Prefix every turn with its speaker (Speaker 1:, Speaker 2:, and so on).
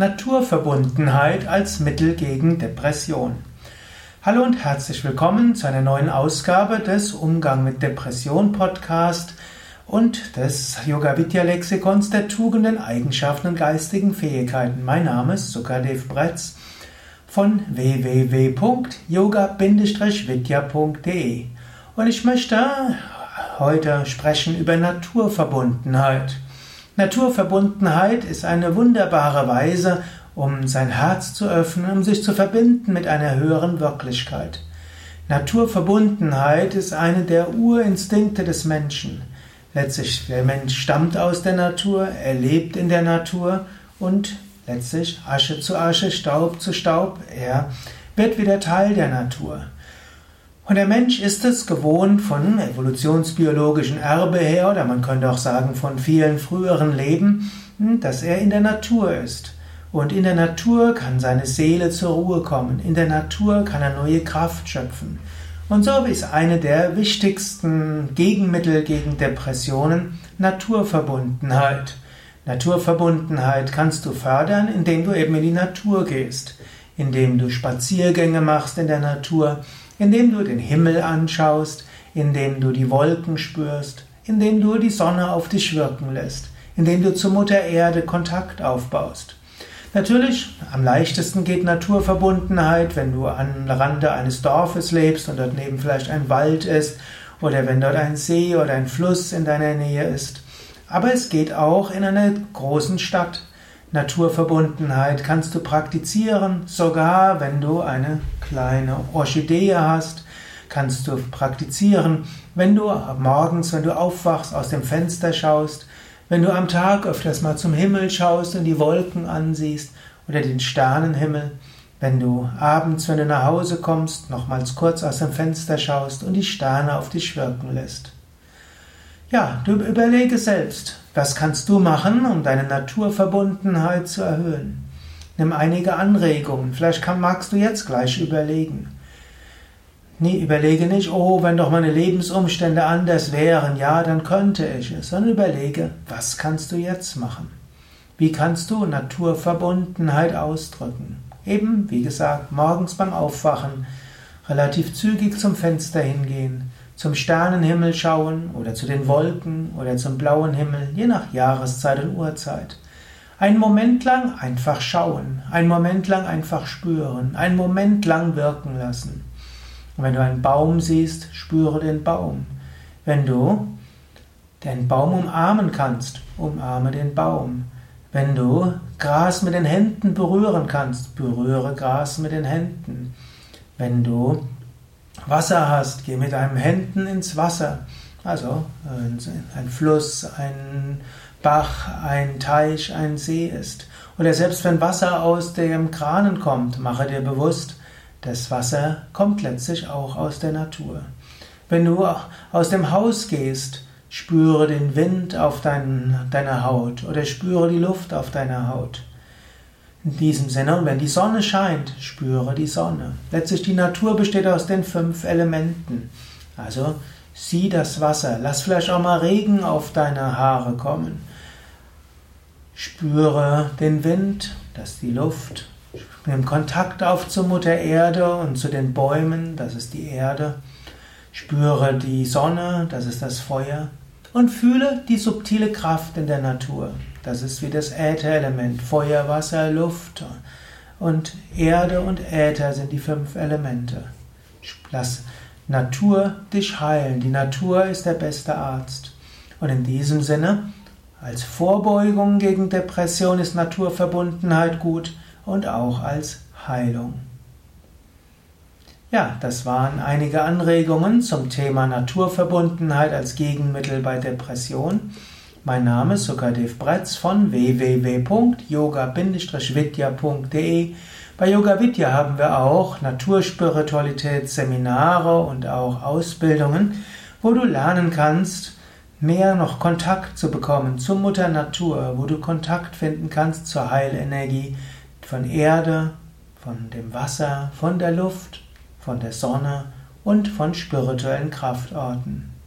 Speaker 1: Naturverbundenheit als Mittel gegen Depression. Hallo und herzlich willkommen zu einer neuen Ausgabe des Umgang mit Depression Podcast und des Yoga Vidya Lexikons der Tugenden, Eigenschaften und geistigen Fähigkeiten. Mein Name ist Sukadev Bretz von www.yoga-vidya.de und ich möchte heute sprechen über Naturverbundenheit. Naturverbundenheit ist eine wunderbare Weise, um sein Herz zu öffnen, um sich zu verbinden mit einer höheren Wirklichkeit. Naturverbundenheit ist eine der Urinstinkte des Menschen. Letztlich, der Mensch stammt aus der Natur, er lebt in der Natur und letztlich Asche zu Asche, Staub zu Staub, er wird wieder Teil der Natur. Und der Mensch ist es gewohnt von evolutionsbiologischem Erbe her, oder man könnte auch sagen von vielen früheren Leben, hm, dass er in der Natur ist. Und in der Natur kann seine Seele zur Ruhe kommen. In der Natur kann er neue Kraft schöpfen. Und so ist eine der wichtigsten Gegenmittel gegen Depressionen Naturverbundenheit. Naturverbundenheit kannst du fördern, indem du eben in die Natur gehst, indem du Spaziergänge machst in der Natur, indem du den Himmel anschaust, indem du die Wolken spürst, indem du die Sonne auf dich wirken lässt, indem du zur Mutter Erde Kontakt aufbaust. Natürlich, am leichtesten geht Naturverbundenheit, wenn du am Rande eines Dorfes lebst und dort neben vielleicht ein Wald ist oder wenn dort ein See oder ein Fluss in deiner Nähe ist. Aber es geht auch in einer großen Stadt. Naturverbundenheit kannst du praktizieren, sogar wenn du eine kleine Orchidee hast, kannst du praktizieren, wenn du morgens, wenn du aufwachst, aus dem Fenster schaust, wenn du am Tag öfters mal zum Himmel schaust und die Wolken ansiehst oder den Sternenhimmel, wenn du abends, wenn du nach Hause kommst, nochmals kurz aus dem Fenster schaust und die Sterne auf dich wirken lässt. Ja, du überlege selbst, was kannst du machen, um deine Naturverbundenheit zu erhöhen? Nimm einige Anregungen. Vielleicht kann, magst du jetzt gleich überlegen. Nee, überlege nicht, oh, wenn doch meine Lebensumstände anders wären, ja, dann könnte ich es, sondern überlege, was kannst du jetzt machen? Wie kannst du Naturverbundenheit ausdrücken? Eben, wie gesagt, morgens beim Aufwachen, relativ zügig zum Fenster hingehen, zum Sternenhimmel schauen oder zu den Wolken oder zum blauen Himmel, je nach Jahreszeit und Uhrzeit. Einen Moment lang einfach schauen, einen Moment lang einfach spüren, einen Moment lang wirken lassen. Und wenn du einen Baum siehst, spüre den Baum. Wenn du den Baum umarmen kannst, umarme den Baum. Wenn du Gras mit den Händen berühren kannst, berühre Gras mit den Händen. Wenn du Wasser hast, geh mit deinen Händen ins Wasser. Also ein Fluss, ein Bach, ein Teich, ein See ist. Oder selbst wenn Wasser aus dem Kranen kommt, mache dir bewusst, das Wasser kommt letztlich auch aus der Natur. Wenn du aus dem Haus gehst, spüre den Wind auf dein, deiner Haut oder spüre die Luft auf deiner Haut. In diesem Sinne, und wenn die Sonne scheint, spüre die Sonne. Letztlich die Natur besteht aus den fünf Elementen. Also sieh das Wasser, lass vielleicht auch mal Regen auf deine Haare kommen. Spüre den Wind, das die Luft. Nimm Kontakt auf zur Mutter Erde und zu den Bäumen, das ist die Erde. Spüre die Sonne, das ist das Feuer. Und fühle die subtile Kraft in der Natur. Das ist wie das Ätherelement. Feuer, Wasser, Luft und Erde und Äther sind die fünf Elemente. Lass Natur dich heilen. Die Natur ist der beste Arzt. Und in diesem Sinne, als Vorbeugung gegen Depression ist Naturverbundenheit gut und auch als Heilung. Ja, das waren einige Anregungen zum Thema Naturverbundenheit als Gegenmittel bei Depression. Mein Name ist Sukadev Bretz von www.yoga-vidya.de. Bei Yoga Vidya haben wir auch Naturspiritualität, Seminare und auch Ausbildungen, wo du lernen kannst, mehr noch Kontakt zu bekommen zur Mutter Natur, wo du Kontakt finden kannst zur Heilenergie von Erde, von dem Wasser, von der Luft, von der Sonne und von spirituellen Kraftorten.